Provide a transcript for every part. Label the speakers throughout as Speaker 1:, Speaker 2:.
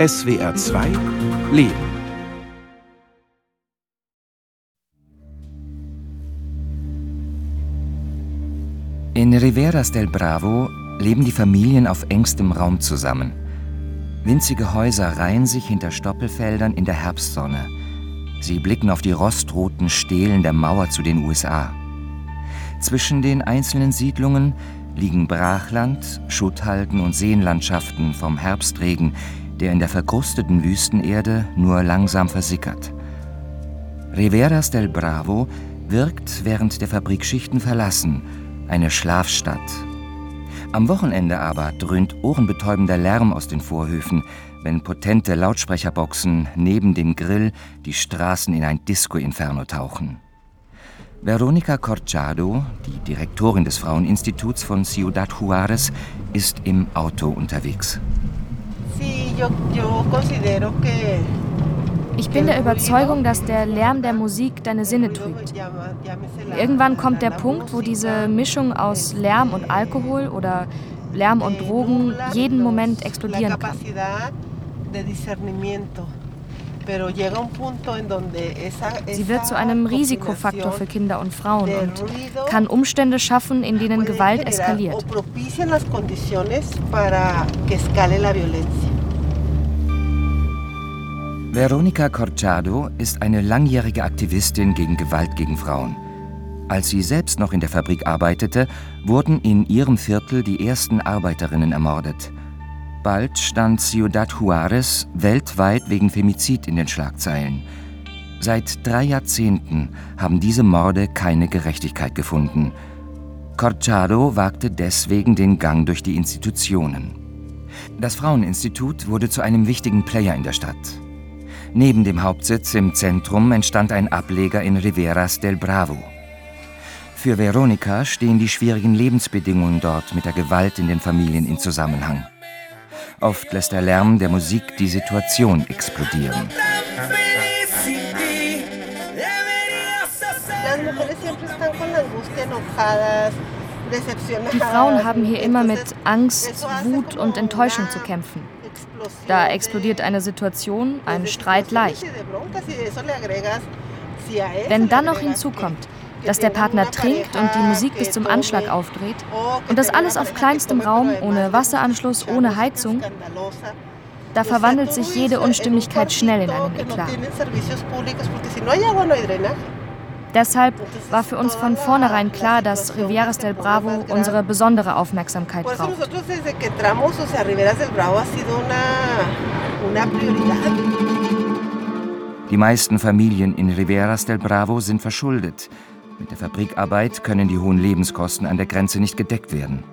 Speaker 1: SWR 2 Leben.
Speaker 2: In Riveras del Bravo leben die Familien auf engstem Raum zusammen. Winzige Häuser reihen sich hinter Stoppelfeldern in der Herbstsonne. Sie blicken auf die rostroten Stelen der Mauer zu den USA. Zwischen den einzelnen Siedlungen liegen Brachland, Schutthalden und Seenlandschaften vom Herbstregen, der in der verkrusteten Wüstenerde nur langsam versickert. Riveras del Bravo wirkt während der Fabrikschichten verlassen, eine Schlafstadt. Am Wochenende aber dröhnt ohrenbetäubender Lärm aus den Vorhöfen, wenn potente Lautsprecherboxen neben dem Grill die Straßen in ein Disco-Inferno tauchen. Veronica Corchado, die Direktorin des Fraueninstituts von Ciudad Juárez, ist im Auto unterwegs.
Speaker 3: Ich bin der Überzeugung, dass der Lärm der Musik deine Sinne trübt. Irgendwann kommt der Punkt, wo diese Mischung aus Lärm und Alkohol oder Lärm und Drogen jeden Moment explodieren kann. Sie wird zu einem Risikofaktor für Kinder und Frauen und kann Umstände schaffen, in denen Gewalt eskaliert.
Speaker 2: Veronica Corchado ist eine langjährige Aktivistin gegen Gewalt gegen Frauen. Als sie selbst noch in der Fabrik arbeitete, wurden in ihrem Viertel die ersten Arbeiterinnen ermordet. Bald stand Ciudad Juárez weltweit wegen Femizid in den Schlagzeilen. Seit drei Jahrzehnten haben diese Morde keine Gerechtigkeit gefunden. Corchado wagte deswegen den Gang durch die Institutionen. Das Fraueninstitut wurde zu einem wichtigen Player in der Stadt. Neben dem Hauptsitz im Zentrum entstand ein Ableger in Riveras del Bravo. Für Veronica stehen die schwierigen Lebensbedingungen dort mit der Gewalt in den Familien in Zusammenhang. Oft lässt der Lärm der Musik die Situation explodieren.
Speaker 3: Die Frauen haben hier immer mit Angst, Wut und Enttäuschung zu kämpfen. Da explodiert eine Situation, ein Streit leicht. Wenn dann noch hinzukommt, dass der Partner trinkt und die Musik bis zum Anschlag aufdreht und das alles auf kleinstem Raum, ohne Wasseranschluss, ohne Heizung, da verwandelt sich jede Unstimmigkeit schnell in einen Eklat. Deshalb war für uns von vornherein klar, dass Rivieras del Bravo unsere besondere Aufmerksamkeit braucht.
Speaker 2: Die meisten Familien in Riveras del Bravo sind verschuldet. Mit der Fabrikarbeit können die hohen Lebenskosten an der Grenze nicht gedeckt werden.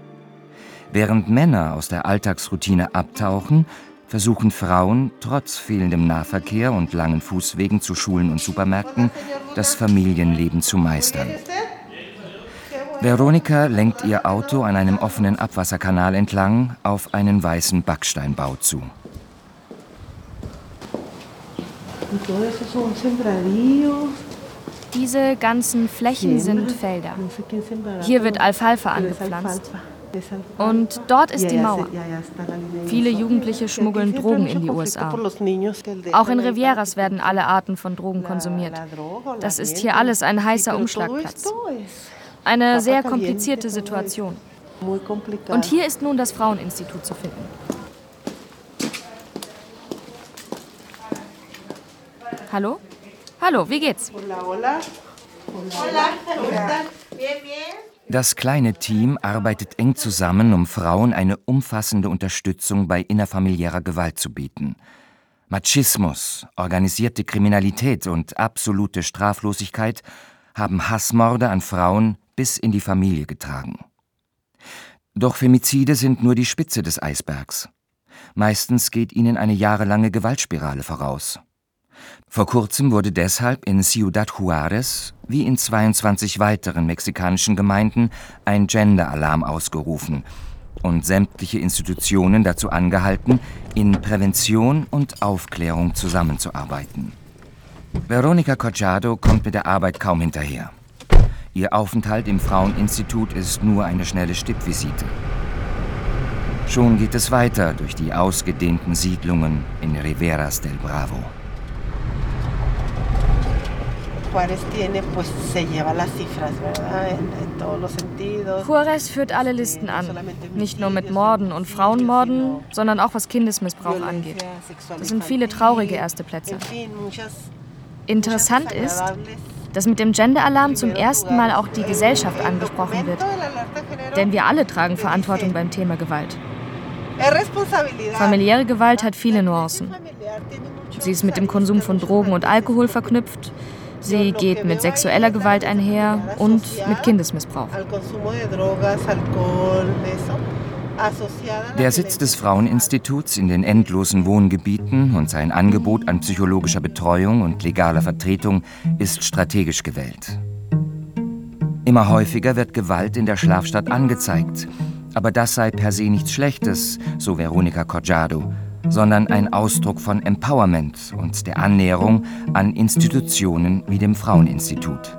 Speaker 2: Während Männer aus der Alltagsroutine abtauchen, versuchen Frauen trotz fehlendem Nahverkehr und langen Fußwegen zu Schulen und Supermärkten das Familienleben zu meistern. Veronika lenkt ihr Auto an einem offenen Abwasserkanal entlang auf einen weißen Backsteinbau zu.
Speaker 3: Diese ganzen Flächen sind Felder. Hier wird Alfalfa angepflanzt. Und dort ist die Mauer. Viele Jugendliche schmuggeln Drogen in die USA. Auch in Rivieras werden alle Arten von Drogen konsumiert. Das ist hier alles ein heißer Umschlagplatz. Eine sehr komplizierte Situation. Und hier ist nun das Fraueninstitut zu finden. Hallo? Hallo, wie geht's? Hola, hola.
Speaker 2: Hola, das kleine Team arbeitet eng zusammen, um Frauen eine umfassende Unterstützung bei innerfamiliärer Gewalt zu bieten. Machismus, organisierte Kriminalität und absolute Straflosigkeit haben Hassmorde an Frauen bis in die Familie getragen. Doch Femizide sind nur die Spitze des Eisbergs. Meistens geht ihnen eine jahrelange Gewaltspirale voraus. Vor kurzem wurde deshalb in Ciudad Juárez wie in 22 weiteren mexikanischen Gemeinden ein Gender-Alarm ausgerufen und sämtliche Institutionen dazu angehalten, in Prävention und Aufklärung zusammenzuarbeiten. Veronica Cojado kommt mit der Arbeit kaum hinterher. Ihr Aufenthalt im Fraueninstitut ist nur eine schnelle Stippvisite. Schon geht es weiter durch die ausgedehnten Siedlungen in Riveras del Bravo.
Speaker 3: Juarez führt alle Listen an. Nicht nur mit Morden und Frauenmorden, sondern auch was Kindesmissbrauch angeht. Das sind viele traurige erste Plätze. Interessant ist, dass mit dem Gender-Alarm zum ersten Mal auch die Gesellschaft angesprochen wird. Denn wir alle tragen Verantwortung beim Thema Gewalt. Familiäre Gewalt hat viele Nuancen. Sie ist mit dem Konsum von Drogen und Alkohol verknüpft. Sie geht mit sexueller Gewalt einher und mit Kindesmissbrauch.
Speaker 2: Der Sitz des Fraueninstituts in den endlosen Wohngebieten und sein Angebot an psychologischer Betreuung und legaler Vertretung ist strategisch gewählt. Immer häufiger wird Gewalt in der Schlafstadt angezeigt. Aber das sei per se nichts Schlechtes, so Veronika Corgiado, sondern ein Ausdruck von Empowerment und der Annäherung an Institutionen wie dem Fraueninstitut.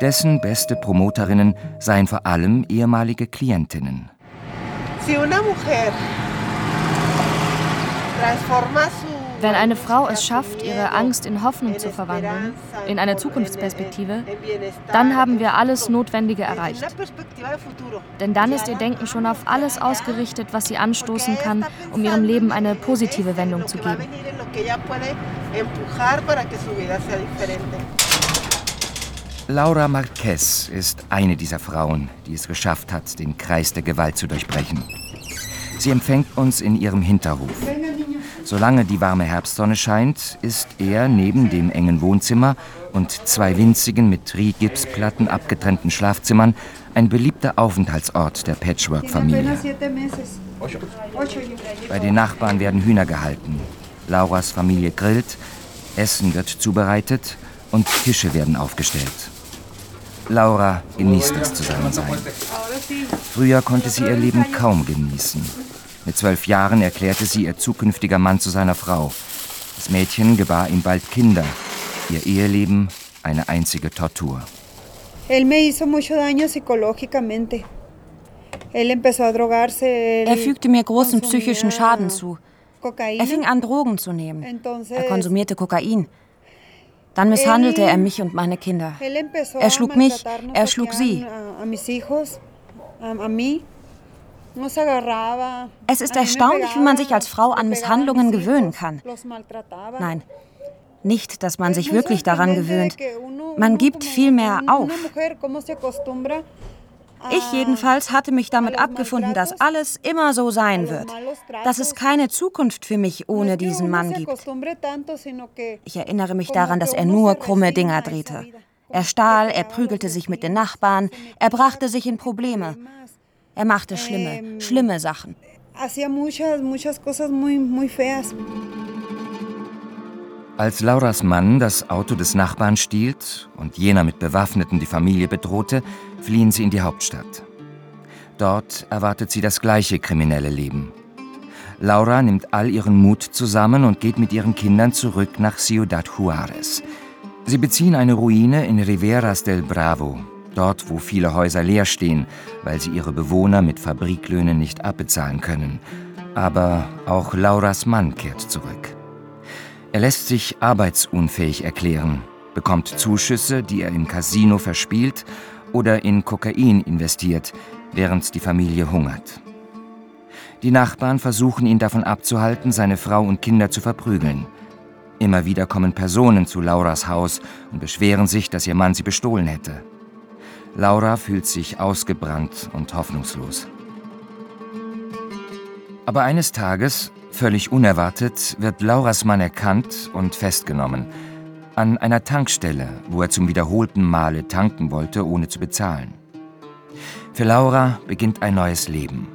Speaker 2: Dessen beste Promoterinnen seien vor allem ehemalige Klientinnen.
Speaker 3: Wenn eine Frau es schafft, ihre Angst in Hoffnung zu verwandeln, in eine Zukunftsperspektive, dann haben wir alles Notwendige erreicht. Denn dann ist ihr Denken schon auf alles ausgerichtet, was sie anstoßen kann, um ihrem Leben eine positive Wendung zu geben.
Speaker 2: Laura Marquez ist eine dieser Frauen, die es geschafft hat, den Kreis der Gewalt zu durchbrechen. Sie empfängt uns in ihrem Hinterhof. Solange die warme Herbstsonne scheint, ist er neben dem engen Wohnzimmer und zwei winzigen mit Riehgipsplatten abgetrennten Schlafzimmern ein beliebter Aufenthaltsort der Patchwork-Familie. Bei den Nachbarn werden Hühner gehalten. Lauras Familie grillt, Essen wird zubereitet und Tische werden aufgestellt. Laura genießt das Zusammensein. Früher konnte sie ihr Leben kaum genießen. Mit zwölf Jahren erklärte sie ihr zukünftiger Mann zu seiner Frau. Das Mädchen gebar ihm bald Kinder. Ihr Eheleben eine einzige Tortur. Er
Speaker 4: fügte mir großen psychischen Schaden zu. Er fing an, Drogen zu nehmen. Er konsumierte Kokain. Dann misshandelte er mich und meine Kinder. Er schlug mich, er schlug sie. Es ist erstaunlich, wie man sich als Frau an Misshandlungen gewöhnen kann. Nein, nicht, dass man sich wirklich daran gewöhnt. Man gibt viel mehr auf. Ich jedenfalls hatte mich damit abgefunden, dass alles immer so sein wird, dass es keine Zukunft für mich ohne diesen Mann gibt. Ich erinnere mich daran, dass er nur krumme Dinger drehte. Er stahl, er prügelte sich mit den Nachbarn, er brachte sich in Probleme. Er machte schlimme, schlimme Sachen.
Speaker 2: Als Lauras Mann das Auto des Nachbarn stiehlt und jener mit Bewaffneten die Familie bedrohte, fliehen sie in die Hauptstadt. Dort erwartet sie das gleiche kriminelle Leben. Laura nimmt all ihren Mut zusammen und geht mit ihren Kindern zurück nach Ciudad Juárez. Sie beziehen eine Ruine in Riveras del Bravo, dort wo viele Häuser leer stehen, weil sie ihre Bewohner mit Fabriklöhnen nicht abbezahlen können. Aber auch Lauras Mann kehrt zurück. Er lässt sich arbeitsunfähig erklären, bekommt Zuschüsse, die er im Casino verspielt oder in Kokain investiert, während die Familie hungert. Die Nachbarn versuchen ihn davon abzuhalten, seine Frau und Kinder zu verprügeln. Immer wieder kommen Personen zu Lauras Haus und beschweren sich, dass ihr Mann sie bestohlen hätte. Laura fühlt sich ausgebrannt und hoffnungslos. Aber eines Tages Völlig unerwartet wird Lauras Mann erkannt und festgenommen. An einer Tankstelle, wo er zum wiederholten Male tanken wollte, ohne zu bezahlen. Für Laura beginnt ein neues Leben.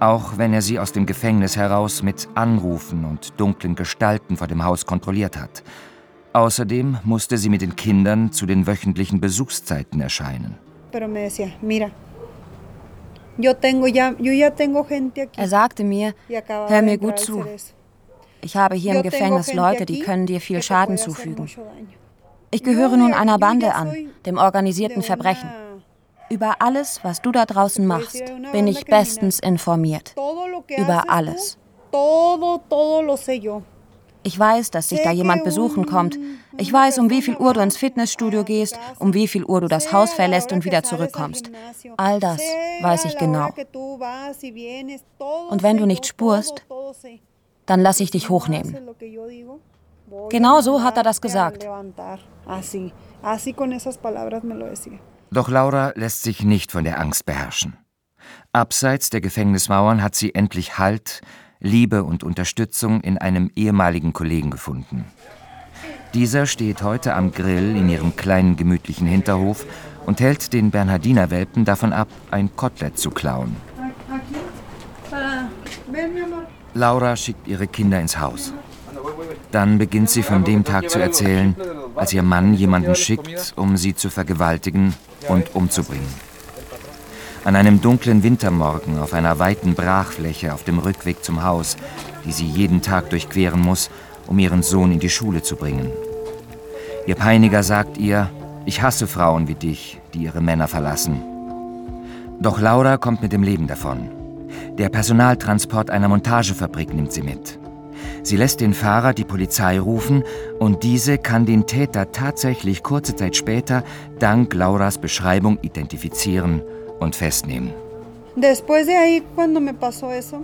Speaker 2: Auch wenn er sie aus dem Gefängnis heraus mit Anrufen und dunklen Gestalten vor dem Haus kontrolliert hat. Außerdem musste sie mit den Kindern zu den wöchentlichen Besuchszeiten erscheinen.
Speaker 4: Er sagte mir, hör mir gut zu. Ich habe hier im Gefängnis Leute, die können dir viel Schaden zufügen. Ich gehöre nun einer Bande an, dem organisierten Verbrechen. Über alles, was du da draußen machst, bin ich bestens informiert. Über alles. Ich weiß, dass dich da jemand besuchen kommt. Ich weiß, um wie viel Uhr du ins Fitnessstudio gehst, um wie viel Uhr du das Haus verlässt und wieder zurückkommst. All das weiß ich genau. Und wenn du nicht spurst, dann lass ich dich hochnehmen. Genau so hat er das gesagt.
Speaker 2: Doch Laura lässt sich nicht von der Angst beherrschen. Abseits der Gefängnismauern hat sie endlich Halt, Liebe und Unterstützung in einem ehemaligen Kollegen gefunden. Dieser steht heute am Grill in ihrem kleinen gemütlichen Hinterhof und hält den Bernhardiner-Welpen davon ab, ein Kotelett zu klauen. Laura schickt ihre Kinder ins Haus. Dann beginnt sie von dem Tag zu erzählen, als ihr Mann jemanden schickt, um sie zu vergewaltigen und umzubringen. An einem dunklen Wintermorgen auf einer weiten Brachfläche auf dem Rückweg zum Haus, die sie jeden Tag durchqueren muss, um ihren Sohn in die Schule zu bringen. Ihr Peiniger sagt ihr, ich hasse Frauen wie dich, die ihre Männer verlassen. Doch Laura kommt mit dem Leben davon. Der Personaltransport einer Montagefabrik nimmt sie mit. Sie lässt den Fahrer die Polizei rufen und diese kann den Täter tatsächlich kurze Zeit später dank Lauras Beschreibung identifizieren und festnehmen.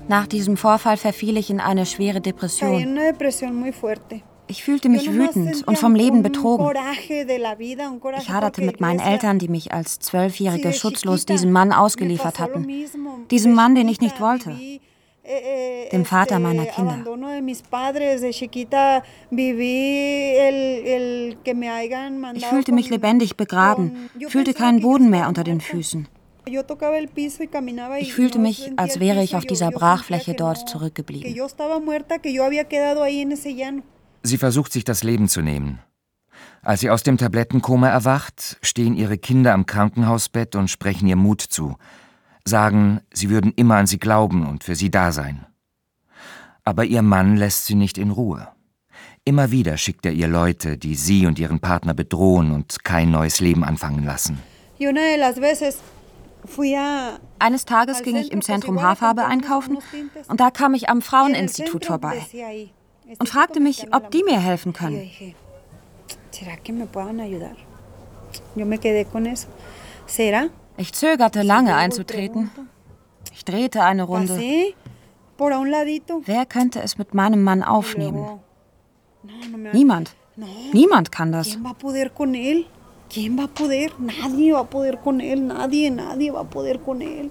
Speaker 4: Nach diesem Vorfall verfiel ich in eine schwere Depression. Ich fühlte mich wütend und vom Leben betrogen. Ich haderte mit meinen Eltern, die mich als Zwölfjährige schutzlos diesem Mann ausgeliefert hatten. Diesem Mann, den ich nicht wollte. Eh, eh, Dem Vater meiner Kinder. Ich fühlte mich lebendig begraben, fühlte keinen Boden mehr unter den Füßen. Ich fühlte mich, als wäre ich auf dieser Brachfläche dort zurückgeblieben.
Speaker 2: Sie versucht sich das Leben zu nehmen. Als sie aus dem Tablettenkoma erwacht, stehen ihre Kinder am Krankenhausbett und sprechen ihr Mut zu, sagen, sie würden immer an sie glauben und für sie da sein. Aber ihr Mann lässt sie nicht in Ruhe. Immer wieder schickt er ihr Leute, die sie und ihren Partner bedrohen und kein neues Leben anfangen lassen.
Speaker 4: Eines Tages ging ich im Zentrum Haarfarbe einkaufen und da kam ich am Fraueninstitut vorbei und fragte mich, ob die mir helfen können. Ich zögerte lange einzutreten. Ich drehte eine Runde. Wer könnte es mit meinem Mann aufnehmen? Niemand. Niemand kann das. ¿Quién va a poder? Nadie va a poder con él, nadie, nadie va a poder con él.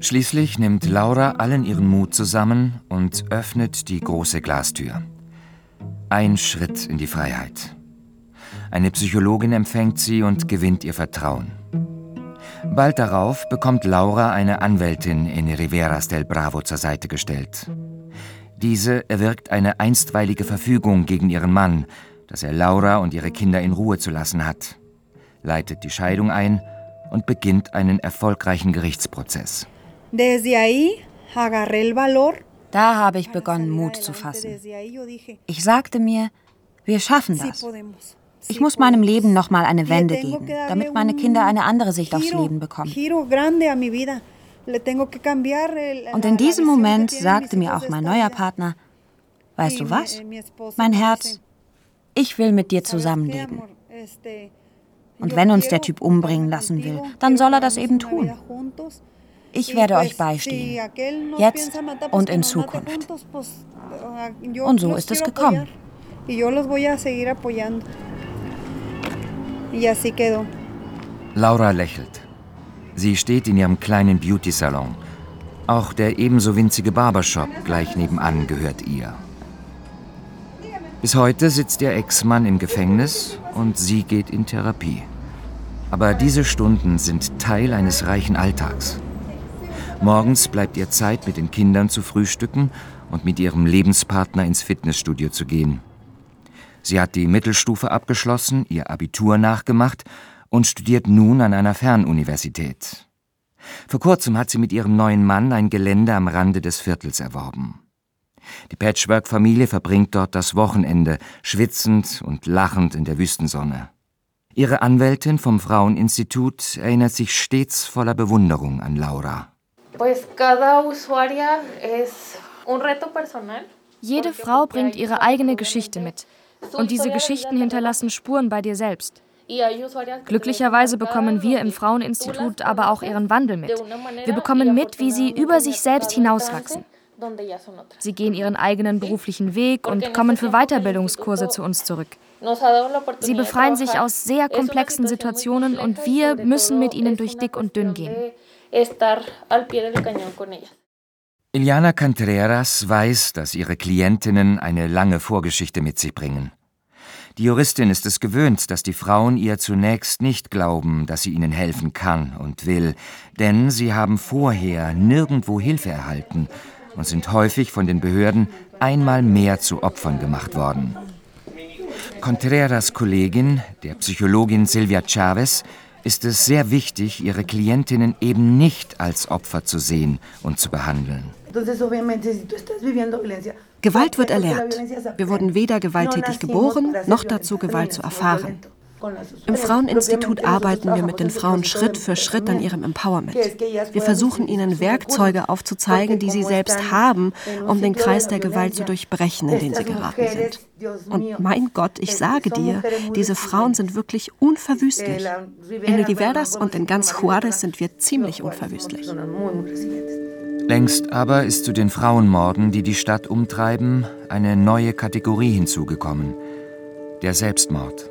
Speaker 2: Schließlich nimmt Laura allen ihren Mut zusammen und öffnet die große Glastür. Ein Schritt in die Freiheit. Eine Psychologin empfängt sie und gewinnt ihr Vertrauen. Bald darauf bekommt Laura eine Anwältin in Riveras del Bravo zur Seite gestellt. Diese erwirkt eine einstweilige Verfügung gegen ihren Mann, dass er Laura und ihre Kinder in Ruhe zu lassen hat, leitet die Scheidung ein und beginnt einen erfolgreichen Gerichtsprozess.
Speaker 4: Da habe ich begonnen, Mut zu fassen. Ich sagte mir, wir schaffen das. Ich muss meinem Leben noch mal eine Wende geben, damit meine Kinder eine andere Sicht aufs Leben bekommen. Und in diesem Moment sagte mir auch mein neuer Partner, weißt du was? Mein Herz ich will mit dir zusammenleben. Und wenn uns der Typ umbringen lassen will, dann soll er das eben tun. Ich werde euch beistehen, jetzt und in Zukunft. Und so ist es gekommen.
Speaker 2: Laura lächelt. Sie steht in ihrem kleinen Beauty-Salon. Auch der ebenso winzige Barbershop gleich nebenan gehört ihr. Bis heute sitzt ihr Ex-Mann im Gefängnis und sie geht in Therapie. Aber diese Stunden sind Teil eines reichen Alltags. Morgens bleibt ihr Zeit, mit den Kindern zu frühstücken und mit ihrem Lebenspartner ins Fitnessstudio zu gehen. Sie hat die Mittelstufe abgeschlossen, ihr Abitur nachgemacht und studiert nun an einer Fernuniversität. Vor kurzem hat sie mit ihrem neuen Mann ein Gelände am Rande des Viertels erworben. Die Patchwork-Familie verbringt dort das Wochenende, schwitzend und lachend in der Wüstensonne. Ihre Anwältin vom Fraueninstitut erinnert sich stets voller Bewunderung an Laura.
Speaker 5: Jede Frau bringt ihre eigene Geschichte mit. Und diese Geschichten hinterlassen Spuren bei dir selbst. Glücklicherweise bekommen wir im Fraueninstitut aber auch ihren Wandel mit. Wir bekommen mit, wie sie über sich selbst hinauswachsen. Sie gehen ihren eigenen beruflichen Weg und kommen für Weiterbildungskurse zu uns zurück. Sie befreien sich aus sehr komplexen Situationen und wir müssen mit ihnen durch dick und dünn gehen.
Speaker 2: Iliana Contreras weiß, dass ihre Klientinnen eine lange Vorgeschichte mit sich bringen. Die Juristin ist es gewöhnt, dass die Frauen ihr zunächst nicht glauben, dass sie ihnen helfen kann und will, denn sie haben vorher nirgendwo Hilfe erhalten und sind häufig von den Behörden einmal mehr zu Opfern gemacht worden. Contreras Kollegin, der Psychologin Silvia Chavez, ist es sehr wichtig, ihre Klientinnen eben nicht als Opfer zu sehen und zu behandeln.
Speaker 6: Gewalt wird erlernt. Wir wurden weder gewalttätig geboren, noch dazu Gewalt zu erfahren. Im Fraueninstitut arbeiten wir mit den Frauen Schritt für Schritt an ihrem Empowerment. Wir versuchen ihnen Werkzeuge aufzuzeigen, die sie selbst haben, um den Kreis der Gewalt zu durchbrechen, in den sie geraten sind. Und mein Gott, ich sage dir, diese Frauen sind wirklich unverwüstlich. In Nidiveras und in ganz Juarez sind wir ziemlich unverwüstlich.
Speaker 2: Längst aber ist zu den Frauenmorden, die die Stadt umtreiben, eine neue Kategorie hinzugekommen. Der Selbstmord.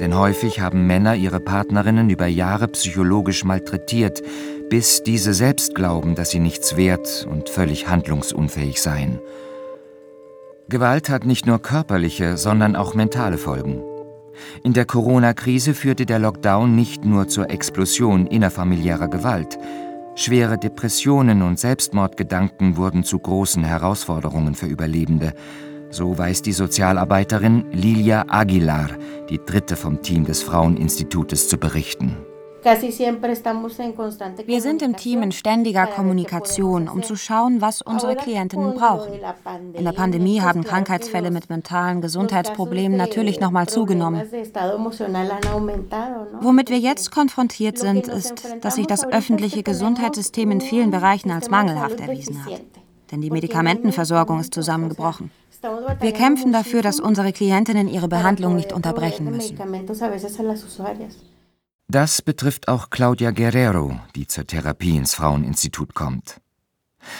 Speaker 2: Denn häufig haben Männer ihre Partnerinnen über Jahre psychologisch malträtiert, bis diese selbst glauben, dass sie nichts wert und völlig handlungsunfähig seien. Gewalt hat nicht nur körperliche, sondern auch mentale Folgen. In der Corona-Krise führte der Lockdown nicht nur zur Explosion innerfamiliärer Gewalt. Schwere Depressionen und Selbstmordgedanken wurden zu großen Herausforderungen für Überlebende. So weiß die Sozialarbeiterin Lilia Aguilar, die dritte vom Team des Fraueninstitutes, zu berichten.
Speaker 7: Wir sind im Team in ständiger Kommunikation, um zu schauen, was unsere Klientinnen brauchen. In der Pandemie haben Krankheitsfälle mit mentalen Gesundheitsproblemen natürlich nochmal zugenommen. Womit wir jetzt konfrontiert sind, ist, dass sich das öffentliche Gesundheitssystem in vielen Bereichen als mangelhaft erwiesen hat. Denn die Medikamentenversorgung ist zusammengebrochen. Wir kämpfen dafür, dass unsere Klientinnen ihre Behandlung nicht unterbrechen müssen.
Speaker 2: Das betrifft auch Claudia Guerrero, die zur Therapie ins Fraueninstitut kommt.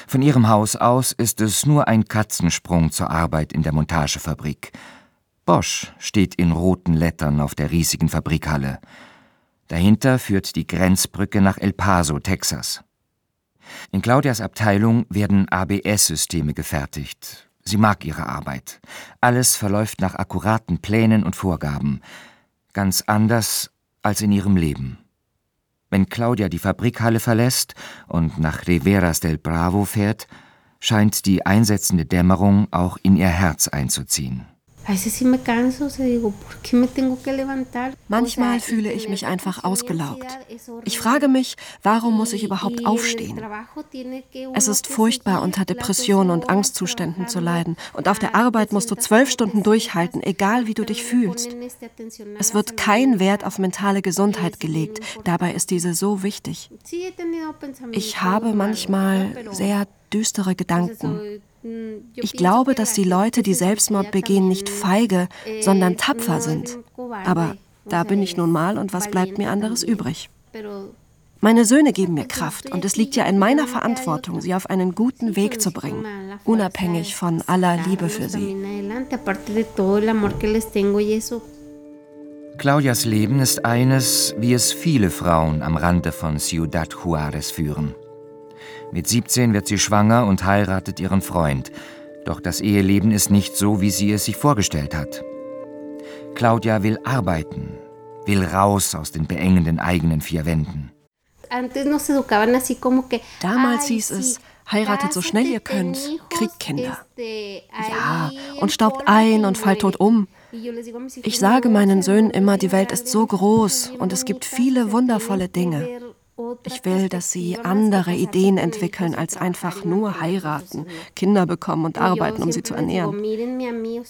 Speaker 2: Von ihrem Haus aus ist es nur ein Katzensprung zur Arbeit in der Montagefabrik. Bosch steht in roten Lettern auf der riesigen Fabrikhalle. Dahinter führt die Grenzbrücke nach El Paso, Texas. In Claudias Abteilung werden ABS-Systeme gefertigt. Sie mag ihre Arbeit. Alles verläuft nach akkuraten Plänen und Vorgaben. Ganz anders als in ihrem Leben. Wenn Claudia die Fabrikhalle verlässt und nach Riveras del Bravo fährt, scheint die einsetzende Dämmerung auch in ihr Herz einzuziehen.
Speaker 6: Manchmal fühle ich mich einfach ausgelaugt. Ich frage mich, warum muss ich überhaupt aufstehen? Es ist furchtbar, unter Depressionen und Angstzuständen zu leiden. Und auf der Arbeit musst du zwölf Stunden durchhalten, egal wie du dich fühlst. Es wird kein Wert auf mentale Gesundheit gelegt. Dabei ist diese so wichtig. Ich habe manchmal sehr düstere Gedanken. Ich glaube, dass die Leute, die Selbstmord begehen, nicht feige, sondern tapfer sind. Aber da bin ich nun mal und was bleibt mir anderes übrig? Meine Söhne geben mir Kraft und es liegt ja in meiner Verantwortung, sie auf einen guten Weg zu bringen, unabhängig von aller Liebe für sie.
Speaker 2: Claudias Leben ist eines, wie es viele Frauen am Rande von Ciudad Juárez führen. Mit 17 wird sie schwanger und heiratet ihren Freund. Doch das Eheleben ist nicht so, wie sie es sich vorgestellt hat. Claudia will arbeiten, will raus aus den beengenden eigenen vier Wänden.
Speaker 6: Damals hieß es, heiratet so schnell ihr könnt, kriegt Kinder. Ja, und staubt ein und fallt tot um. Ich sage meinen Söhnen immer, die Welt ist so groß und es gibt viele wundervolle Dinge. Ich will, dass sie andere Ideen entwickeln, als einfach nur heiraten, Kinder bekommen und arbeiten, um sie zu ernähren.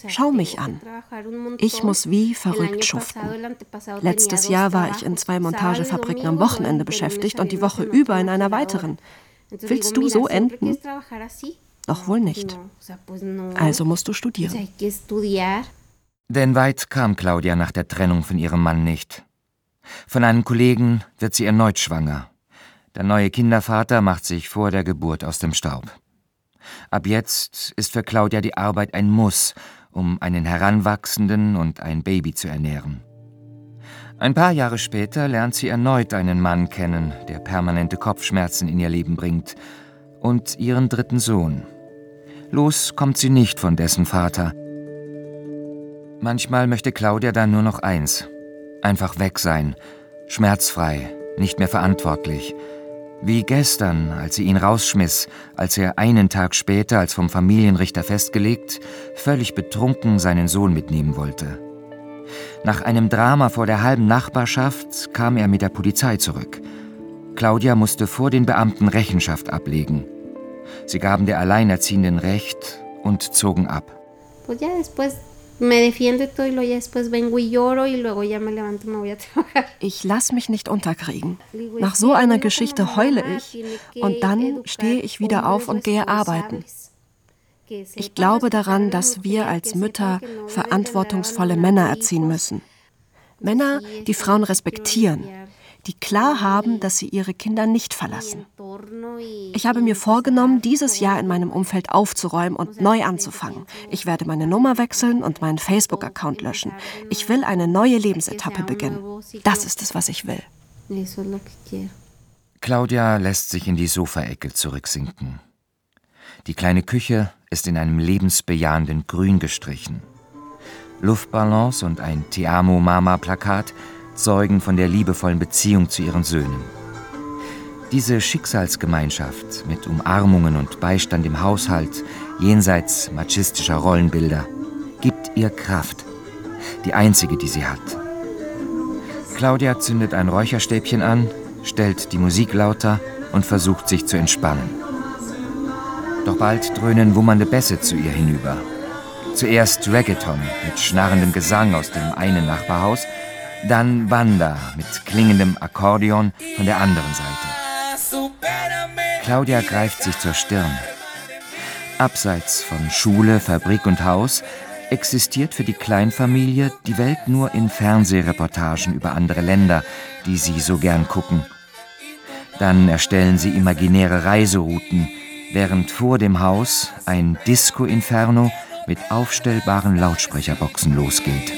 Speaker 6: Schau mich an. Ich muss wie verrückt schuften. Letztes Jahr war ich in zwei Montagefabriken am Wochenende beschäftigt und die Woche über in einer weiteren. Willst du so enden? Doch wohl nicht. Also musst du studieren.
Speaker 2: Denn weit kam Claudia nach der Trennung von ihrem Mann nicht. Von einem Kollegen wird sie erneut schwanger. Der neue Kindervater macht sich vor der Geburt aus dem Staub. Ab jetzt ist für Claudia die Arbeit ein Muss, um einen Heranwachsenden und ein Baby zu ernähren. Ein paar Jahre später lernt sie erneut einen Mann kennen, der permanente Kopfschmerzen in ihr Leben bringt, und ihren dritten Sohn. Los kommt sie nicht von dessen Vater. Manchmal möchte Claudia dann nur noch eins, Einfach weg sein, schmerzfrei, nicht mehr verantwortlich. Wie gestern, als sie ihn rausschmiss, als er einen Tag später, als vom Familienrichter festgelegt, völlig betrunken seinen Sohn mitnehmen wollte. Nach einem Drama vor der halben Nachbarschaft kam er mit der Polizei zurück. Claudia musste vor den Beamten Rechenschaft ablegen. Sie gaben der Alleinerziehenden Recht und zogen ab
Speaker 6: me defiende todo y luego ya después vengo y lloro y luego ya me levanto me voy a trabajar. Ich lass mich nicht unterkriegen. Nach so einer Geschichte heule ich und dann stehe ich wieder auf und gehe arbeiten. Ich glaube daran, dass wir als Mütter verantwortungsvolle Männer erziehen müssen. Männer, die Frauen respektieren, die klar haben, dass sie ihre Kinder nicht verlassen. Ich habe mir vorgenommen, dieses Jahr in meinem Umfeld aufzuräumen und neu anzufangen. Ich werde meine Nummer wechseln und meinen Facebook-Account löschen. Ich will eine neue Lebensetappe beginnen. Das ist es, was ich will.
Speaker 2: Claudia lässt sich in die Sofaecke zurücksinken. Die kleine Küche ist in einem lebensbejahenden Grün gestrichen. Luftballons und ein Ti amo Mama Plakat zeugen von der liebevollen Beziehung zu ihren Söhnen. Diese Schicksalsgemeinschaft mit Umarmungen und Beistand im Haushalt, jenseits machistischer Rollenbilder, gibt ihr Kraft, die einzige, die sie hat. Claudia zündet ein Räucherstäbchen an, stellt die Musik lauter und versucht sich zu entspannen. Doch bald dröhnen wummernde Bässe zu ihr hinüber. Zuerst Reggaeton mit schnarrendem Gesang aus dem einen Nachbarhaus, dann Wanda mit klingendem Akkordeon von der anderen Seite. Claudia greift sich zur Stirn. Abseits von Schule, Fabrik und Haus existiert für die Kleinfamilie die Welt nur in Fernsehreportagen über andere Länder, die sie so gern gucken. Dann erstellen sie imaginäre Reiserouten, während vor dem Haus ein Disco-Inferno mit aufstellbaren Lautsprecherboxen losgeht.